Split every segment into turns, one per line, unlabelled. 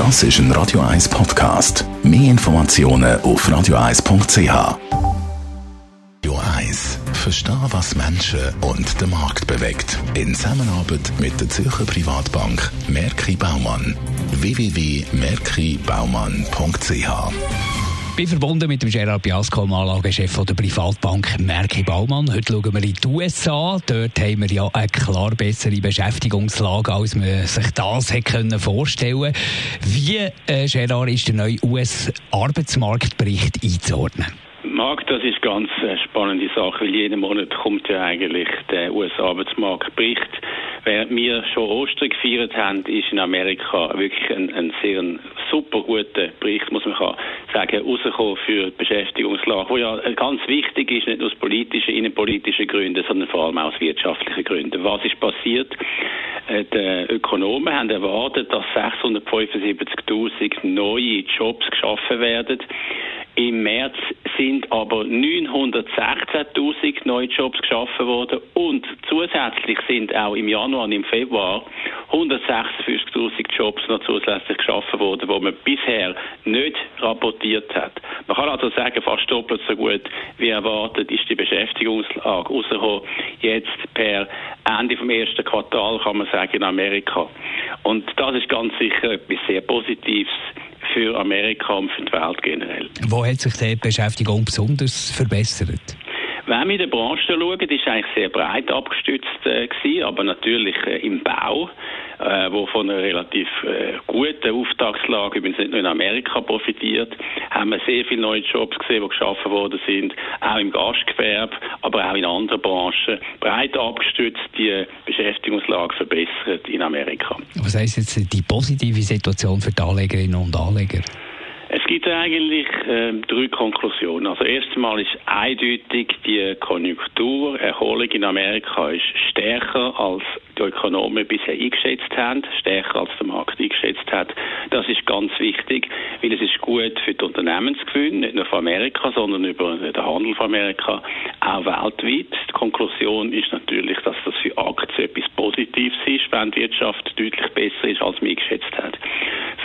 Das ist ein Radio 1 Podcast. Mehr Informationen auf radio1.ch. Radio 1. Verstehen, was Menschen und den Markt bewegt. In Zusammenarbeit mit der Zürcher Privatbank Merki Baumann. www.merkibaumann.ch
bin verbunden mit dem Gerard Biasco, dem Anlagechef der Privatbank Merki Baumann. Heute schauen wir in die USA. Dort haben wir ja eine klar bessere Beschäftigungslage, als man sich das hätte vorstellen Wie, äh, Gerard, ist der neue US-Arbeitsmarktbericht einzuordnen?
Markt, das ist ganz eine spannende Sache, weil jeden Monat kommt ja eigentlich der US-Arbeitsmarktbericht. Während wir schon Ostern gefeiert haben, ist in Amerika wirklich ein, ein sehr ein super guter Bericht, muss man sagen, rausgekommen für die Beschäftigungslage, wo ja ganz wichtig ist, nicht nur aus politischen, innenpolitischen Gründen, sondern vor allem aus wirtschaftlichen Gründen. Was ist passiert? Äh, die Ökonomen haben erwartet, dass 675.000 neue Jobs geschaffen werden. Im März sind aber 916.000 neue Jobs geschaffen worden und zusätzlich sind auch im Januar und im Februar 156.000 Jobs noch zusätzlich geschaffen worden, wo man bisher nicht rapportiert hat. Man kann also sagen, fast doppelt so gut wie erwartet ist die Beschäftigungslage rausgekommen. Jetzt per Ende vom ersten Quartal kann man sagen in Amerika. Und das ist ganz sicher etwas sehr Positives für Amerika und für die Welt generell.
Wo hat sich die Beschäftigung besonders verbessert?
Wenn wir in der Branche schauen, ist eigentlich sehr breit abgestützt äh, gewesen, aber natürlich äh, im Bau äh, wo von einer relativ äh, guten Auftragslage, übrigens nicht nur in Amerika profitiert, haben wir sehr viele neue Jobs gesehen, die geschaffen worden sind, auch im Gastgewerbe, aber auch in anderen Branchen, breit abgestützt die Beschäftigungslage verbessert in Amerika.
Was heisst jetzt die positive Situation für die Anlegerinnen und Anleger?
Gibt eigentlich äh, drei Konklusionen. Also erstmal ist eindeutig die Konjunkturerholung in Amerika ist stärker als die Ökonomen bisher eingeschätzt haben, stärker als der Markt eingeschätzt hat. Das ist ganz wichtig, weil es ist gut für die Unternehmensgewinne, nicht nur von Amerika, sondern über den Handel von Amerika, auch weltweit. Die Konklusion ist natürlich, dass das für Aktien etwas Positives ist, wenn die Wirtschaft deutlich besser ist, als man eingeschätzt hat.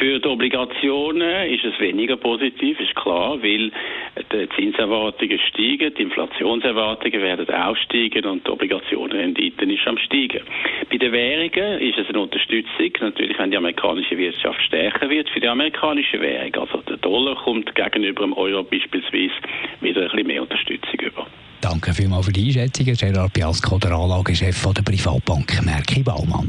Für die Obligationen ist es weniger positiv, ist klar, weil die Zinserwartungen steigen, die Inflationserwartungen werden auch steigen und die Obligationenrendite ist am steigen. Bei den Währungen ist es eine Unterstützung, natürlich wenn die amerikanische Wirtschaft stärker wird für die amerikanische Währung. Also der Dollar kommt gegenüber dem Euro beispielsweise wieder ein bisschen mehr Unterstützung über.
Danke vielmals für die Einschätzung, Gerard Piasco, der Anlagechef der Privatbank Merki Baumann.